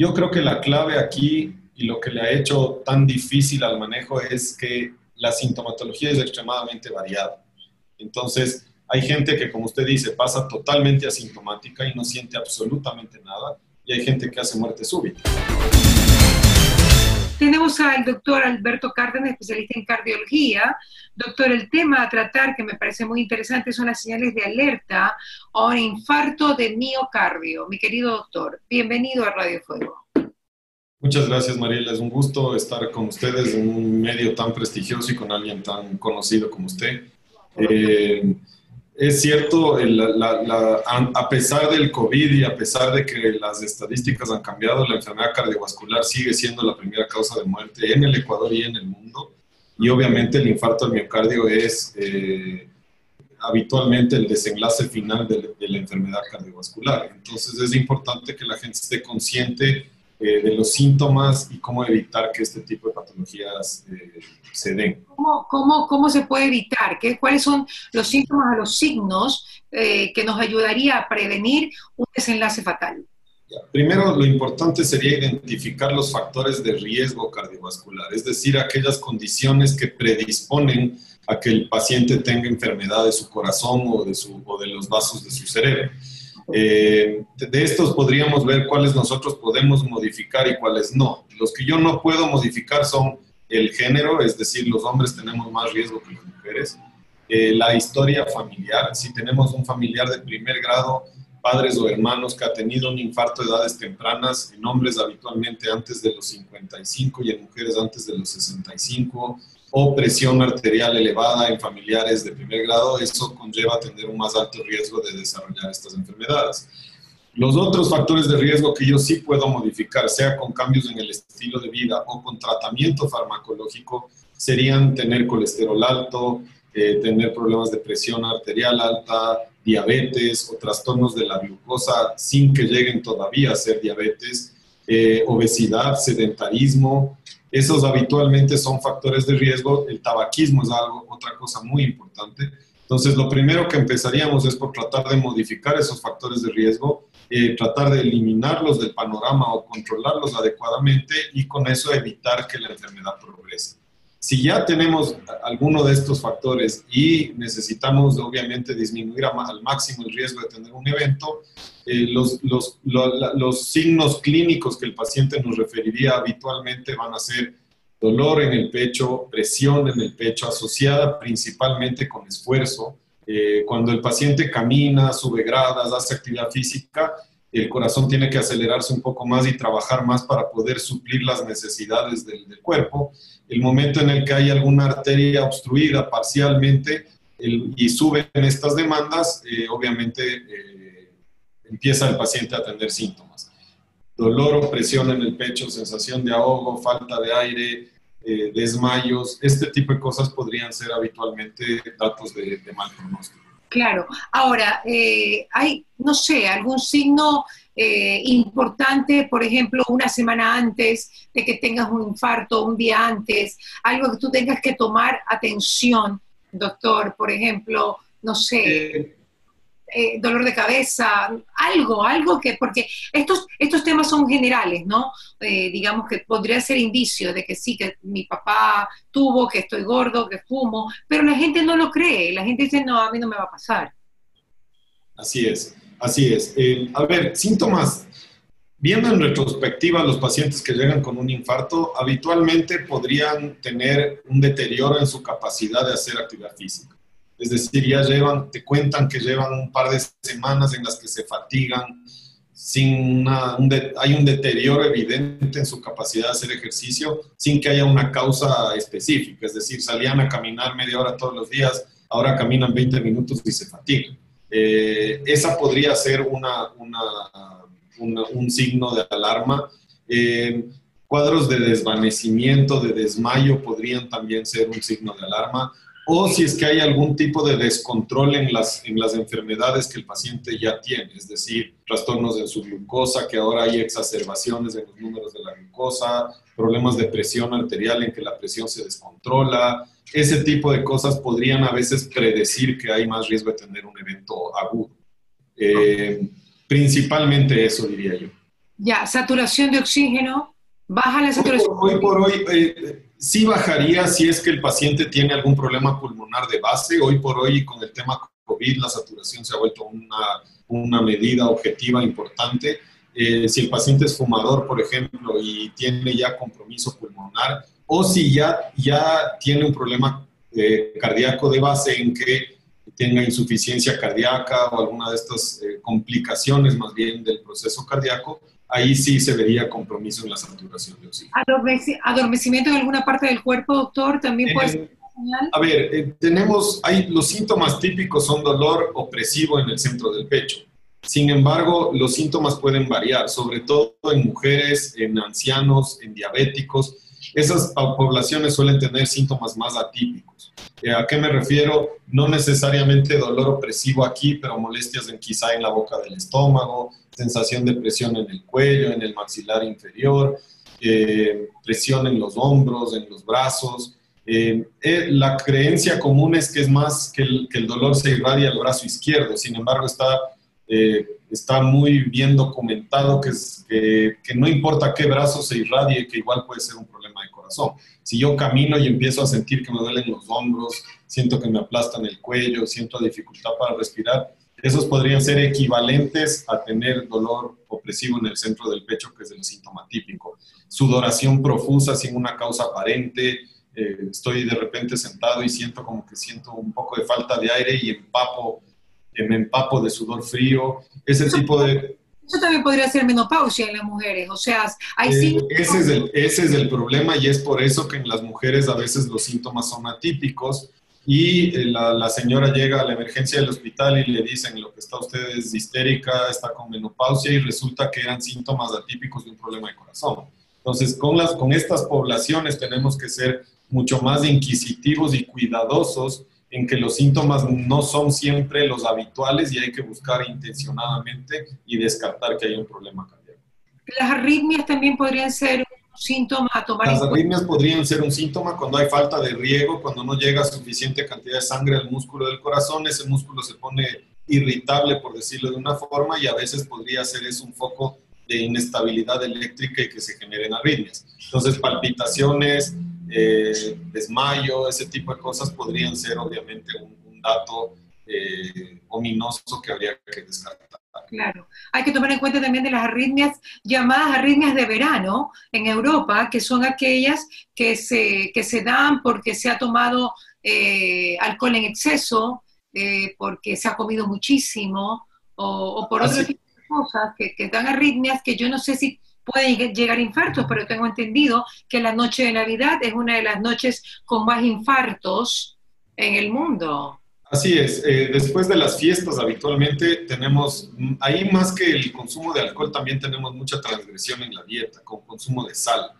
Yo creo que la clave aquí y lo que le ha hecho tan difícil al manejo es que la sintomatología es extremadamente variada. Entonces, hay gente que, como usted dice, pasa totalmente asintomática y no siente absolutamente nada, y hay gente que hace muerte súbita. Tenemos al doctor Alberto Cárdenas, especialista en cardiología. Doctor, el tema a tratar que me parece muy interesante son las señales de alerta o un infarto de miocardio. Mi querido doctor, bienvenido a Radio Fuego. Muchas gracias, Mariela. Es un gusto estar con ustedes en un medio tan prestigioso y con alguien tan conocido como usted. Eh, es cierto, a, pesar del COVID y a pesar de que las estadísticas han cambiado, la enfermedad cardiovascular sigue siendo la primera causa de muerte en el Ecuador y en el mundo. Y obviamente el infarto al miocardio es eh, habitualmente el desenlace final de, de la enfermedad cardiovascular. Entonces es importante que la gente esté consciente eh, de los síntomas y cómo evitar que este tipo de patologías eh, se den. ¿Cómo, cómo, cómo se puede evitar? ¿Qué, ¿Cuáles son los síntomas o los signos eh, que nos ayudaría a prevenir un desenlace fatal? Primero, lo importante sería identificar los factores de riesgo cardiovascular, es decir, aquellas condiciones que predisponen a que el paciente tenga enfermedad de su corazón o de, su, o de los vasos de su cerebro. Eh, de estos podríamos ver cuáles nosotros podemos modificar y cuáles no. Los que yo no puedo modificar son el género, es decir, los hombres tenemos más riesgo que las mujeres. Eh, la historia familiar, si tenemos un familiar de primer grado, padres o hermanos que ha tenido un infarto de edades tempranas, en hombres habitualmente antes de los 55 y en mujeres antes de los 65, o presión arterial elevada en familiares de primer grado, eso conlleva tener un más alto riesgo de desarrollar estas enfermedades. Los otros factores de riesgo que yo sí puedo modificar, sea con cambios en el estilo de vida o con tratamiento farmacológico, serían tener colesterol alto, eh, tener problemas de presión arterial alta, diabetes o trastornos de la glucosa sin que lleguen todavía a ser diabetes, eh, obesidad, sedentarismo, esos habitualmente son factores de riesgo. El tabaquismo es algo, otra cosa muy importante. Entonces, lo primero que empezaríamos es por tratar de modificar esos factores de riesgo, eh, tratar de eliminarlos del panorama o controlarlos adecuadamente y con eso evitar que la enfermedad progrese. Si ya tenemos alguno de estos factores y necesitamos obviamente disminuir al máximo el riesgo de tener un evento, eh, los, los, los, signos clínicos que el paciente nos referiría habitualmente van a ser dolor en el pecho, presión en el pecho asociada principalmente con esfuerzo. Eh, cuando el paciente camina, sube gradas, hace actividad física, el corazón tiene que acelerarse un poco más y trabajar más para poder suplir las necesidades del, cuerpo. El momento en el que hay alguna arteria obstruida parcialmente y suben estas demandas, eh, obviamente eh, empieza el paciente a tener síntomas. Dolor o presión en el pecho, sensación de ahogo, falta de aire, eh, desmayos, este tipo de cosas podrían ser habitualmente datos de mal pronóstico. Claro. Ahora, eh, hay, no sé, algún signo eh, importante, por ejemplo, una semana antes de que tengas un infarto, un día antes, algo que tú tengas que tomar atención, doctor, por ejemplo, no sé. Eh, dolor de cabeza, algo, algo que, porque estos, estos temas son generales, ¿no? Eh, digamos que podría ser indicio de que sí, que mi papá tuvo, que estoy gordo, que fumo, pero la gente no lo cree, la gente dice, no, a mí no me va a pasar. Así es, así es. Eh, a ver, síntomas. Viendo en retrospectiva los pacientes que llegan con un infarto, habitualmente podrían tener un deterioro en su capacidad de hacer actividad física es decir, ya llevan, te cuentan que llevan un par de semanas en las que se fatigan, sin una, hay un deterioro evidente en su capacidad de hacer ejercicio sin que haya una causa específica. Es decir, salían a caminar media hora todos los días, ahora caminan 20 minutos y se fatigan. Eh, esa podría ser una, un signo de alarma. Eh, cuadros de desvanecimiento, de desmayo podrían también ser un signo de alarma o si es que hay algún tipo de descontrol en las, en las enfermedades que el paciente ya tiene, es decir, trastornos de su glucosa, que ahora hay exacerbaciones en los números de la glucosa, problemas de presión arterial en que la presión se descontrola, ese tipo de cosas podrían a veces predecir que hay más riesgo de tener un evento agudo. Eh, principalmente eso diría yo. Ya, saturación de oxígeno, baja la saturación. Hoy por hoy, eh, sí bajaría si es que el paciente tiene algún problema pulmonar de base. Hoy por hoy, con el tema COVID, la saturación se ha vuelto una, una medida objetiva importante. Eh, si el paciente es fumador, por ejemplo, y tiene ya compromiso pulmonar, o si ya, ya tiene un problema eh, cardíaco de base en que tenga insuficiencia cardíaca o alguna de estas eh, complicaciones más bien del proceso cardíaco, ahí sí se vería compromiso en la saturación de oxígeno. ¿Adormecimiento en alguna parte del cuerpo, doctor? ¿También puede ser A ver, tenemos, hay, los síntomas típicos son dolor opresivo en el centro del pecho. Sin embargo, los síntomas pueden variar, sobre todo en mujeres, en ancianos, en diabéticos. Esas poblaciones suelen tener síntomas más atípicos. Eh, ¿A qué me refiero? No necesariamente dolor opresivo aquí, pero molestias en, quizá en la boca del estómago, sensación de presión en el cuello, en el maxilar inferior, eh, presión en los hombros, en los brazos. Eh, la creencia común es que es más que el, que el dolor se irradia al brazo izquierdo, sin embargo está está muy bien documentado que, que, no importa qué brazo se irradie, que igual puede ser un problema de corazón. Si yo camino y empiezo a sentir que me duelen los hombros, siento que me aplastan el cuello, siento dificultad para respirar, esos podrían ser equivalentes a tener dolor opresivo en el centro del pecho, que es el síntoma típico. Sudoración profusa sin una causa aparente, eh, estoy de repente sentado y siento como que siento un poco de falta de aire y empapo me empapo de sudor frío, ese tipo de... Eso también podría ser menopausia en las mujeres, o sea, hay eh, ese, es el, ese es el problema y es por eso que en las mujeres a veces los síntomas son atípicos y eh, la, la, señora llega a la emergencia del hospital y le dicen lo que está usted es histérica, está con menopausia y resulta que eran síntomas atípicos de un problema de corazón. Entonces, con, las, con estas poblaciones tenemos que ser mucho más inquisitivos y cuidadosos en que los síntomas no son siempre los habituales y hay que buscar intencionadamente y descartar que hay un problema cardíaco. Las arritmias también podrían ser un síntoma a tomar Las arritmias podrían ser un síntoma cuando hay falta de riego, cuando no llega suficiente cantidad de sangre al músculo del corazón, ese músculo se pone irritable, por decirlo de una forma, y a veces podría ser eso un foco de inestabilidad eléctrica y que se generen arritmias. Entonces, palpitaciones, eh, desmayo, ese tipo de cosas podrían ser obviamente un, dato eh, ominoso que habría que descartar. Claro, hay que tomar en cuenta también de las arritmias llamadas arritmias de verano en Europa, que son aquellas que se, que se dan porque se ha tomado eh, alcohol en exceso, porque se ha comido muchísimo, o, por otro tipo de cosas que, que dan arritmias que yo no sé si pueden llegar infartos, pero tengo entendido que la noche de Navidad es una de las noches con más infartos en el mundo. Así es, eh, después de las fiestas habitualmente tenemos, mm, ahí más que el consumo de alcohol, también tenemos mucha transgresión en la dieta, con consumo de sal.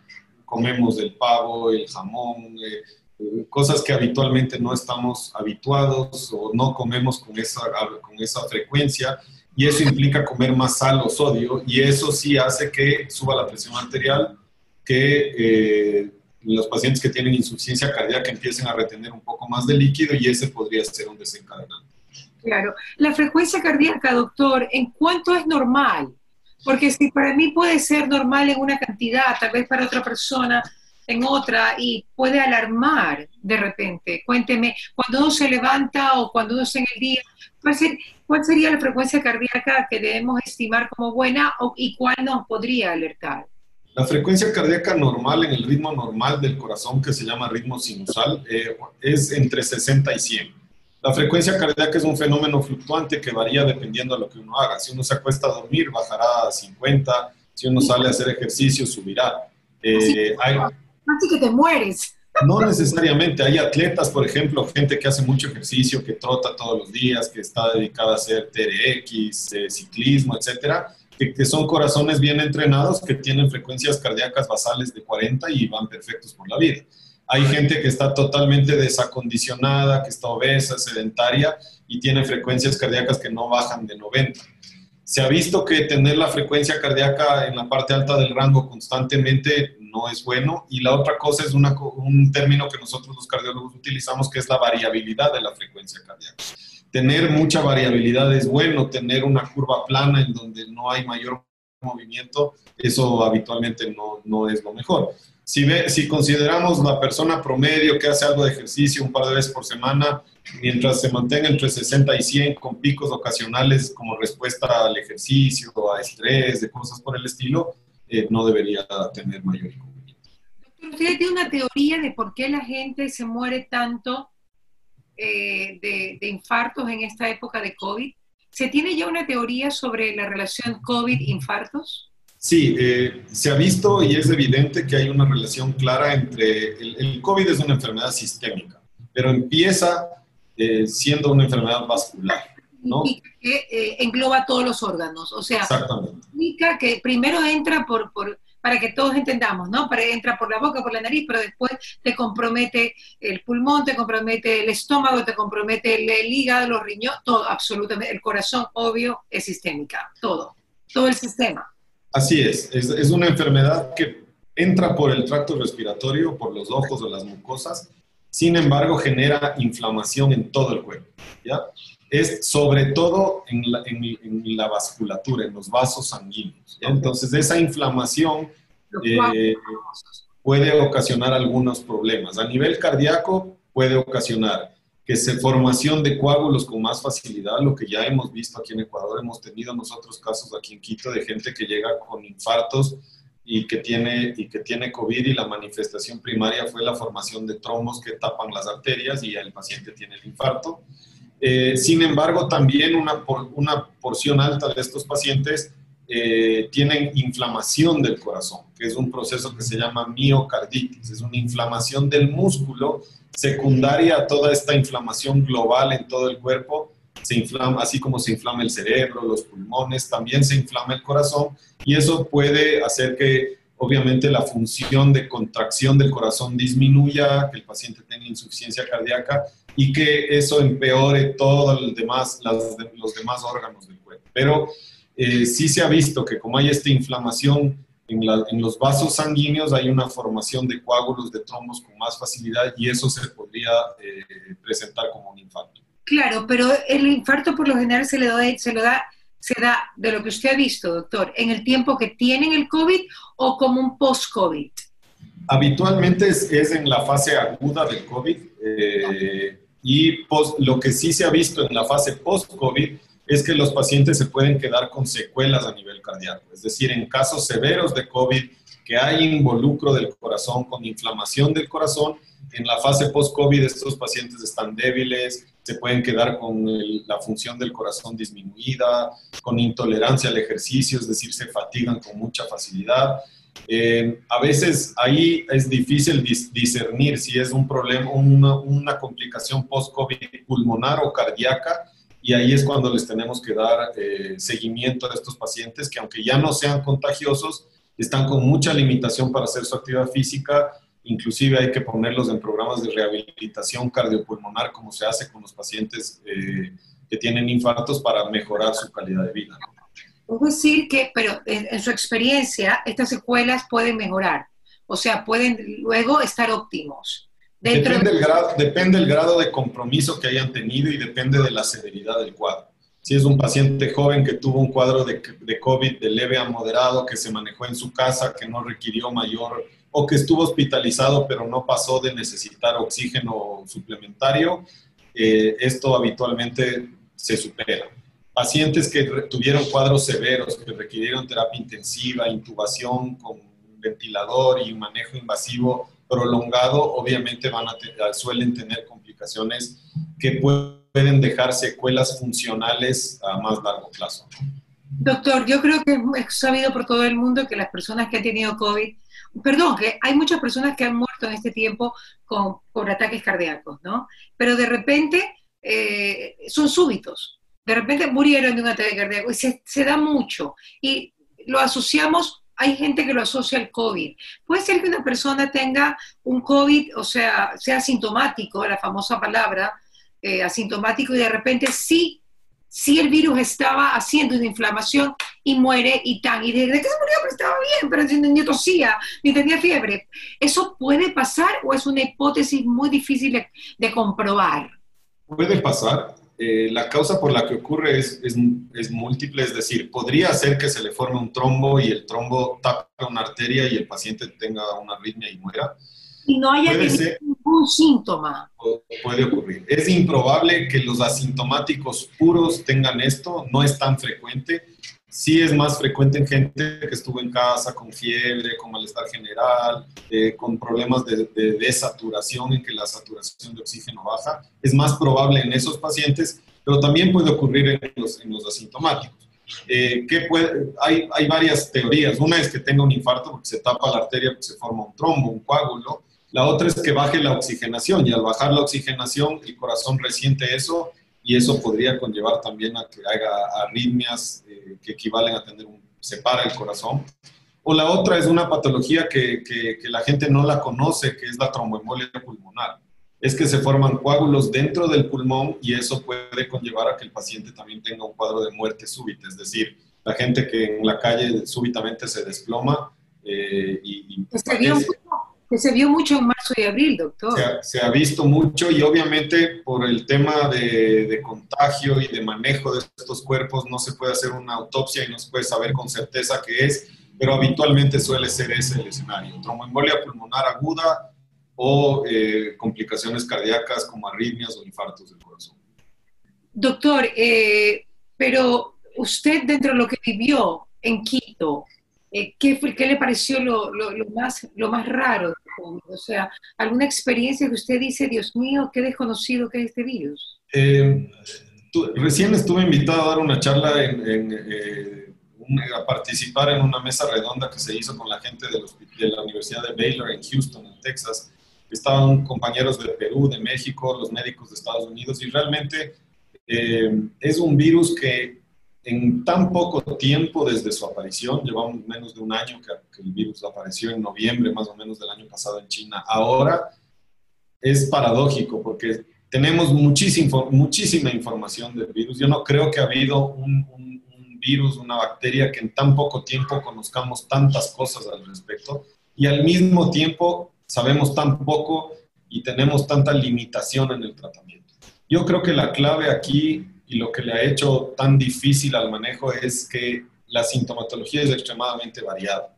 Comemos el pavo, el jamón, eh, eh, cosas que habitualmente no estamos habituados o no comemos con esa, con esa frecuencia y eso implica comer más sal o sodio y eso sí hace que suba la presión arterial, que eh, los pacientes que tienen insuficiencia cardíaca empiecen a retener un poco más de líquido y ese podría ser un desencadenante. Claro. La frecuencia cardíaca, doctor, ¿en cuánto es normal? Porque si para mí puede ser normal en una cantidad, tal vez para otra persona en otra y puede alarmar de repente. Cuénteme, cuando uno se levanta o cuando uno está en el día, ¿cuál sería la frecuencia cardíaca que debemos estimar como buena y cuál nos podría alertar? La frecuencia cardíaca normal en el ritmo normal del corazón, que se llama ritmo sinusal, eh, es entre 60 y 100. La frecuencia cardíaca es un fenómeno fluctuante que varía dependiendo de lo que uno haga. Si uno se acuesta a dormir, bajará a 50. Si uno sale a hacer ejercicio, subirá. Eh, hay, No necesariamente, hay atletas, por ejemplo, gente que hace mucho ejercicio, que trota todos los días, que está dedicada a hacer TRX, eh, ciclismo, etcétera, que, son corazones bien entrenados, que tienen frecuencias cardíacas basales de 40 y van perfectos por la vida. Hay gente que está totalmente desacondicionada, que está obesa, sedentaria y tiene frecuencias cardíacas que no bajan de 90 se ha visto que tener la frecuencia cardíaca en la parte alta del rango constantemente no es bueno. Y la otra cosa es un término que nosotros los cardiólogos utilizamos, que es la variabilidad de la frecuencia cardíaca. Tener mucha variabilidad es bueno, tener una curva plana en donde no hay mayor movimiento, eso habitualmente no, no es lo mejor. Si, ve, si consideramos la persona promedio que hace algo de ejercicio un par de veces por semana, mientras se mantenga entre 60 y 100 con picos ocasionales como respuesta al ejercicio, a estrés, de cosas por el estilo, eh, no debería tener mayor inconveniente. Doctor, ¿usted tiene una teoría de por qué la gente se muere tanto eh, de, de infartos en esta época de COVID? ¿Se tiene ya una teoría sobre la relación COVID-infartos? Sí, eh, se ha visto y es evidente que hay una relación clara entre el, el COVID es una enfermedad sistémica, pero empieza eh, siendo una enfermedad vascular. ¿No? Que eh, engloba todos los órganos, o sea, significa que primero entra por, por, para que todos entendamos, ¿no? Para, entra por la boca, por la nariz, pero después te compromete el pulmón, te compromete el estómago, te compromete el, el hígado, los riñones, todo, absolutamente. El corazón, obvio, es sistémica, todo, todo el sistema. Así es, es, es una enfermedad que entra por el tracto respiratorio, por los ojos o las mucosas, sin embargo genera inflamación en todo el cuerpo, ¿ya? Es sobre todo en la, en, la vasculatura, en los vasos sanguíneos. Entonces, esa inflamación eh, puede ocasionar algunos problemas. A nivel cardíaco, puede ocasionar que se formación de coágulos con más facilidad, lo que ya hemos visto aquí en Ecuador, hemos tenido nosotros casos aquí en Quito de gente que llega con infartos y que tiene, y que tiene COVID y la manifestación primaria fue la formación de trombos que tapan las arterias y el paciente tiene el infarto. Eh, sin embargo, también una, por, una porción alta de estos pacientes eh, tienen inflamación del corazón, que es un proceso que se llama miocarditis, es una inflamación del músculo secundaria a toda esta inflamación global en todo el cuerpo. Se inflama, así como se inflama el cerebro, los pulmones, también se inflama el corazón y eso puede hacer que obviamente la función de contracción del corazón disminuya, que el paciente tenga insuficiencia cardíaca y que eso empeore todos los demás, las, los demás órganos del cuerpo. Pero eh, sí se ha visto que como hay esta inflamación en, la, en, los vasos sanguíneos, hay una formación de coágulos de trombos con más facilidad y eso se podría eh, presentar como un infarto. Claro, pero el infarto por lo general se le da, se lo da, se da de lo que usted ha visto, doctor, en el tiempo que tienen el COVID o como un post-COVID. Habitualmente es, es, en la fase aguda del COVID eh, y lo que sí se ha visto en la fase post-COVID es que los pacientes se pueden quedar con secuelas a nivel cardíaco. Es decir, en casos severos de COVID, que hay involucro del corazón con inflamación del corazón, en la fase post-COVID estos pacientes están débiles, se pueden quedar con la función del corazón disminuida, con intolerancia al ejercicio, es decir, se fatigan con mucha facilidad. Eh, a veces ahí es difícil dis discernir si es un problema, una, una complicación post-COVID pulmonar o cardíaca, y ahí es cuando les tenemos que dar eh, seguimiento a estos pacientes que aunque ya no sean contagiosos, están con mucha limitación para hacer su actividad física, inclusive hay que ponerlos en programas de rehabilitación cardiopulmonar como se hace con los pacientes eh, que tienen infartos para mejorar su calidad de vida. Es decir que, pero en, en, su experiencia, estas secuelas pueden mejorar, o sea, pueden luego estar óptimos. Depende, de... el grado, depende el grado de compromiso que hayan tenido y depende de la severidad del cuadro. Si es un paciente joven que tuvo un cuadro de, de COVID de leve a moderado, que se manejó en su casa, que no requirió mayor o que estuvo hospitalizado pero no pasó de necesitar oxígeno suplementario, eh, esto habitualmente se supera. Pacientes que tuvieron cuadros severos, que requirieron terapia intensiva, intubación con ventilador y manejo invasivo prolongado, obviamente van a suelen tener complicaciones que pueden dejar secuelas funcionales a más largo plazo. Doctor, yo creo que es sabido por todo el mundo que las personas que han tenido COVID perdón, que hay muchas personas que han muerto en este tiempo con, por ataques cardíacos, ¿no? Pero de repente eh, son súbitos, de repente murieron de un ataque cardíaco y se, se, da mucho y lo asociamos, hay gente que lo asocia al COVID. Puede ser que una persona tenga un COVID, o sea, sea asintomático, la famosa palabra, eh, asintomático y de repente sí si el virus estaba haciendo una inflamación y muere y tan, y de, de que se murió, pero estaba bien, pero ni tosía, ni tenía fiebre. ¿Eso puede pasar o es una hipótesis muy difícil de comprobar? Puede pasar. Eh, la causa por la que ocurre es, es, múltiple, es decir, podría ser que se le forme un trombo y el trombo tape una arteria y el paciente tenga una arritmia y muera. Y no haya ningún síntoma. Puede ocurrir. Es improbable que los asintomáticos puros tengan esto, no es tan frecuente Sí es más frecuente en gente que estuvo en casa con fiebre, con malestar general, eh, con problemas de, desaturación, en que la saturación de oxígeno baja. Es más probable en esos pacientes, pero también puede ocurrir en los, asintomáticos. Eh, hay, varias teorías. Una es que tenga un infarto porque se tapa la arteria, se forma un trombo, un coágulo. La otra es que baje la oxigenación y al bajar la oxigenación el corazón resiente eso y eso podría conllevar también a que haga arritmias eh, que equivalen a tener un, separa el corazón. O la otra es una patología que, que, la gente no la conoce, que es la tromboembolia pulmonar. Es que se forman coágulos dentro del pulmón y eso puede conllevar a que el paciente también tenga un cuadro de muerte súbita, es decir, la gente que en la calle súbitamente se desploma eh, y, y que se vio mucho en marzo y abril, doctor. Se ha, visto mucho y obviamente por el tema de, contagio y de manejo de estos cuerpos no se puede hacer una autopsia y no se puede saber con certeza qué es, pero habitualmente suele ser ese el escenario. Tromboembolia pulmonar aguda o eh, complicaciones cardíacas como arritmias o infartos del corazón. Doctor, eh, pero usted dentro de lo que vivió en Quito, eh, ¿qué, ¿qué, le pareció lo, lo, más, lo más raro? O sea, ¿alguna experiencia que usted dice, Dios mío, qué desconocido que es este virus? Eh, recién estuve invitado a dar una charla, en, eh, a participar en una mesa redonda que se hizo con la gente de, de la Universidad de Baylor en Houston, en Texas. Estaban compañeros de Perú, de México, los médicos de Estados Unidos y realmente es un virus que en tan poco tiempo desde su aparición, llevamos menos de un año que, el virus apareció en noviembre más o menos del año pasado en China, ahora es paradójico porque tenemos muchísima, muchísima información del virus. Yo no creo que ha habido un, un virus, una bacteria que en tan poco tiempo conozcamos tantas cosas al respecto y al mismo tiempo sabemos tan poco y tenemos tanta limitación en el tratamiento. Yo creo que la clave aquí y lo que le ha hecho tan difícil al manejo es que la sintomatología es extremadamente variada.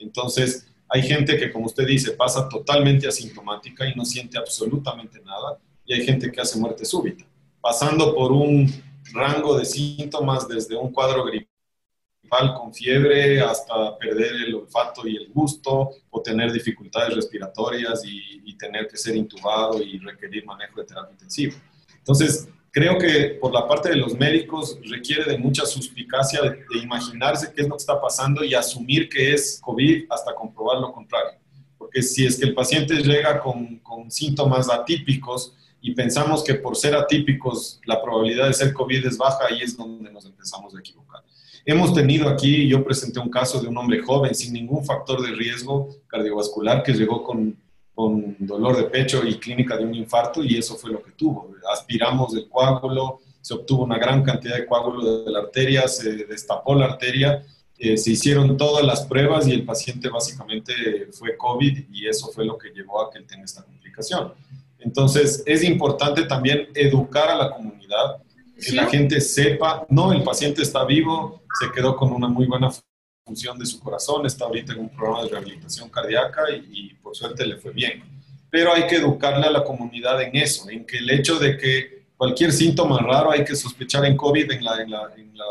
Entonces, hay gente que, como usted dice, pasa totalmente asintomática y no siente absolutamente nada, y hay gente que hace muerte súbita, pasando por un rango de síntomas desde un cuadro gripal con fiebre hasta perder el olfato y el gusto, o tener dificultades respiratorias y, y tener que ser intubado y requerir manejo de terapia intensiva. Entonces, Creo que por la parte de los médicos requiere de mucha suspicacia de, imaginarse qué es lo que está pasando y asumir que es COVID hasta comprobar lo contrario. Porque si es que el paciente llega con, con síntomas atípicos y pensamos que por ser atípicos la probabilidad de ser COVID es baja, ahí es donde nos empezamos a equivocar. Hemos tenido aquí, yo presenté un caso de un hombre joven sin ningún factor de riesgo cardiovascular que llegó con con dolor de pecho y clínica de un infarto y eso fue lo que tuvo. Aspiramos el coágulo, se obtuvo una gran cantidad de coágulo de la arteria, se destapó la arteria, eh, se hicieron todas las pruebas y el paciente básicamente fue COVID y eso fue lo que llevó a que él tenga esta complicación. Entonces es importante también educar a la comunidad, que la gente sepa, no, el paciente está vivo, se quedó con una muy buena función de su corazón, está ahorita en un programa de rehabilitación cardíaca y, por suerte le fue bien. Pero hay que educarle a la comunidad en eso, en que el hecho de que cualquier síntoma raro hay que sospechar en COVID en la, en la, en la,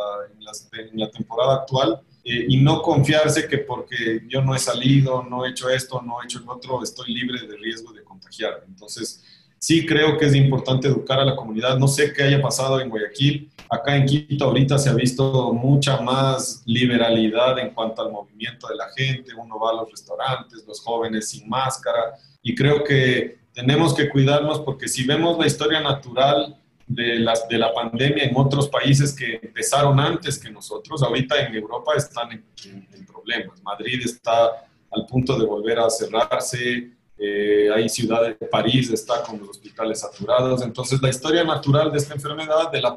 en la temporada actual eh, y no confiarse que porque yo no he salido, no he hecho esto, no he hecho el otro, estoy libre de riesgo de contagiar. Entonces, sí creo que es importante educar a la comunidad. No sé qué haya pasado en Guayaquil. Acá en Quito ahorita se ha visto mucha más liberalidad en cuanto al movimiento de la gente. Uno va a los restaurantes, los jóvenes sin máscara. Y creo que tenemos que cuidarnos porque si vemos la historia natural de, las, de la pandemia en otros países que empezaron antes que nosotros, ahorita en Europa están en, en problemas. Madrid está al punto de volver a cerrarse, eh, hay ciudades, París está con los hospitales saturados. Entonces, la historia natural de esta enfermedad, de la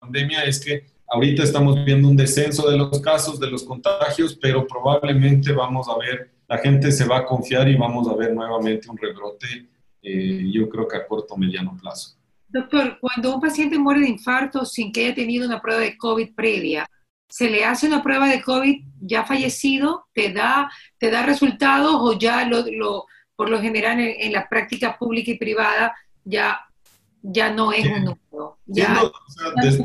pandemia, es que ahorita estamos viendo un descenso de los casos, de los contagios, pero probablemente vamos a ver, la gente se va a confiar y vamos a ver nuevamente un rebrote, eh, yo creo que a corto o mediano plazo. Doctor, cuando un paciente muere de infarto sin que haya tenido una prueba de COVID previa, ¿se le hace una prueba de COVID ya fallecido? ¿Te da, te da resultados o ya lo, por lo general en, la práctica pública y privada ya, ya no es un número? desde,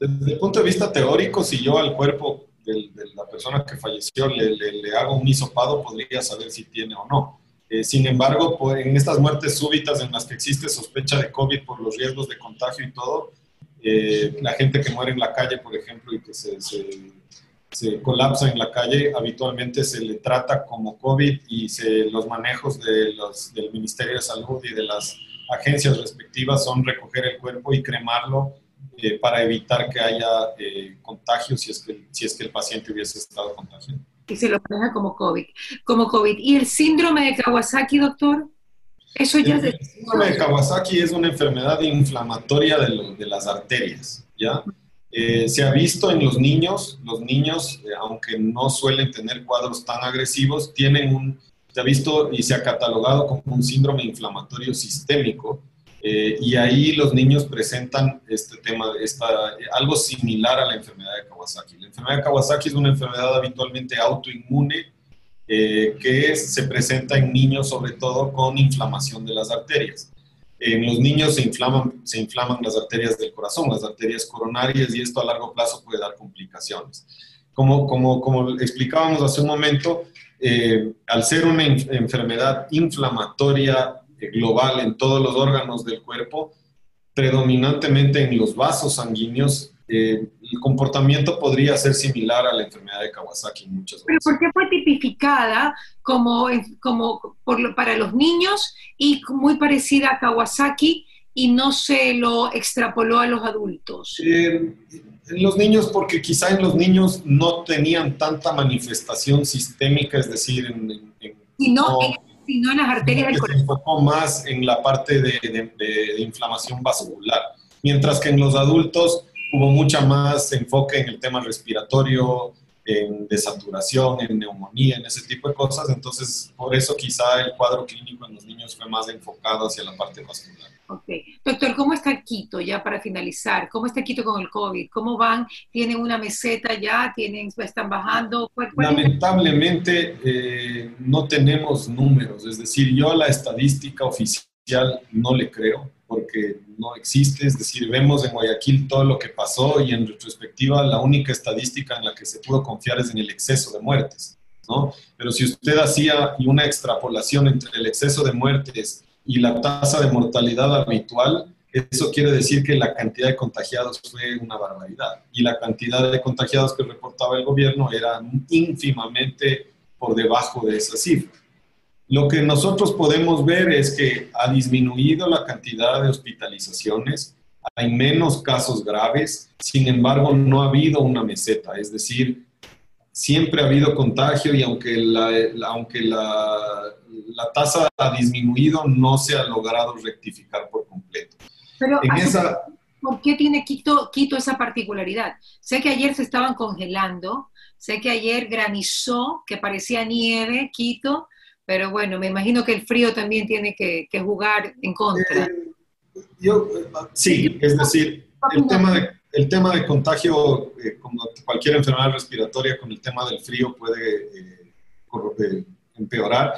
el punto de vista teórico, si yo al cuerpo de, la persona que falleció le, le hago un hisopado, podría saber si tiene o no eh, sin embargo, en estas muertes súbitas en las que existe sospecha de COVID por los riesgos de contagio y todo, eh, la gente que muere en la calle, por ejemplo, y que se, se, colapsa en la calle, habitualmente se le trata como COVID y se, los manejos de los, del Ministerio de Salud y de las agencias respectivas son recoger el cuerpo y cremarlo eh, para evitar que haya contagio si es que, si es que el paciente hubiese estado contagiado y se lo maneja como COVID, como COVID. ¿Y el síndrome de Kawasaki, doctor? Eso ya el, síndrome de Kawasaki es una enfermedad inflamatoria de, de las arterias, ¿ya? Eh, se ha visto en los niños, los niños, eh, aunque no suelen tener cuadros tan agresivos, tienen un, se ha visto y se ha catalogado como un síndrome inflamatorio sistémico, eh, y ahí los niños presentan este tema, esta, algo similar a la enfermedad de Kawasaki. La enfermedad de Kawasaki es una enfermedad habitualmente autoinmune que se presenta en niños sobre todo con inflamación de las arterias. En los niños se inflaman, se inflaman las arterias del corazón, las arterias coronarias y esto a largo plazo puede dar complicaciones. Como, como, como explicábamos hace un momento, eh, al ser una enfermedad inflamatoria global en todos los órganos del cuerpo, predominantemente en los vasos sanguíneos, eh, el comportamiento podría ser similar a la enfermedad de Kawasaki muchas veces. ¿Pero por qué fue tipificada como, como por, para los niños y muy parecida a Kawasaki y no se lo extrapoló a los adultos? en los niños, porque quizá en los niños no tenían tanta manifestación sistémica, es decir, en, y no, sino en las arterias del corazón. Se enfocó más en la parte de, de, inflamación vascular, mientras que en los adultos hubo mucha más enfoque en el tema respiratorio, en desaturación, en neumonía, en ese tipo de cosas. Entonces, por eso quizá el cuadro clínico en los niños fue más enfocado hacia la parte vascular. Ok. Doctor, ¿cómo está Quito ya para finalizar? ¿Cómo está Quito con el COVID? ¿Cómo van? ¿Tienen una meseta ya? ¿Tienen, ¿Están bajando? Lamentablemente eh, no tenemos números. Es decir, yo a la estadística oficial no le creo porque no existe. Es decir, vemos en Guayaquil todo lo que pasó y en retrospectiva la única estadística en la que se pudo confiar es en el exceso de muertes. ¿no? Pero si usted hacía una extrapolación entre el exceso de muertes y la tasa de mortalidad habitual, eso quiere decir que la cantidad de contagiados fue una barbaridad y la cantidad de contagiados que reportaba el gobierno era ínfimamente por debajo de esa cifra. Lo que nosotros podemos ver es que ha disminuido la cantidad de hospitalizaciones, hay menos casos graves, sin embargo no ha habido una meseta, es decir, siempre ha habido contagio y aunque la, aunque la, la tasa ha disminuido, no se ha logrado rectificar por completo. Pero, ¿por qué tiene Quito, Quito esa particularidad? Sé que ayer se estaban congelando, sé que ayer granizó, que parecía nieve, Quito, pero bueno, me imagino que el frío también tiene que, jugar en contra. Eh, yo, sí, es decir, el tema de, el tema de contagio, eh, como cualquier enfermedad respiratoria, con el tema del frío puede eh, empeorar.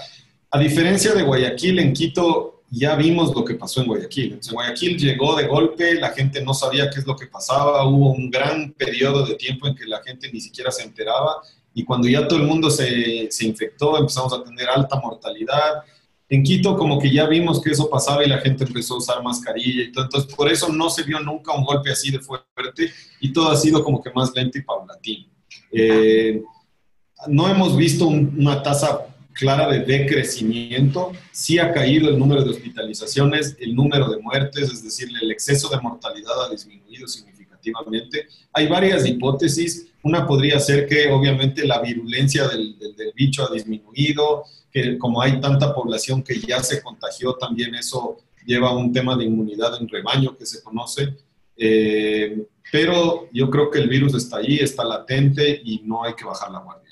A diferencia de Guayaquil, en Quito ya vimos lo que pasó en Guayaquil. En Guayaquil llegó de golpe, la gente no sabía qué es lo que pasaba, hubo un gran periodo de tiempo en que la gente ni siquiera se enteraba y cuando ya todo el mundo se, se infectó empezamos a tener alta mortalidad. En Quito como que ya vimos que eso pasaba y la gente empezó a usar mascarilla y todo. Entonces por eso no se vio nunca un golpe así de fuerte y todo ha sido como que más lento y paulatino. Eh, no hemos visto una tasa clara de decrecimiento, sí ha caído el número de hospitalizaciones, el número de muertes, es decir, el exceso de mortalidad ha disminuido significativamente. Hay varias hipótesis. Una podría ser que obviamente la virulencia del, bicho ha disminuido, que como hay tanta población que ya se contagió, también eso lleva a un tema de inmunidad en rebaño que se conoce. Eh, pero yo creo que el virus está ahí, está latente y no hay que bajar la guardia.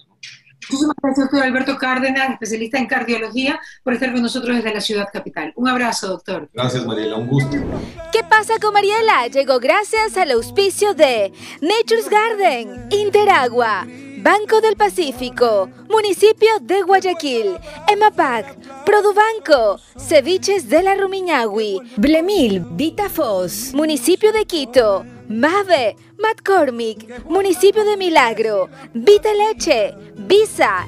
Muchísimas gracias, doctor Alberto Cárdenas, especialista en cardiología, por estar con nosotros desde la ciudad capital. Un abrazo, doctor. Gracias, Mariela, un gusto. ¿Qué pasa con Mariela? Llegó gracias al auspicio de Nature's Garden, Interagua, Banco del Pacífico, Municipio de Guayaquil, EMAPAC, Produbanco, Ceviches de la Rumiñahui, Blemil, Vitafos, Municipio de Quito, Mave, McCormick, Municipio de Milagro, Vita Leche, Visa.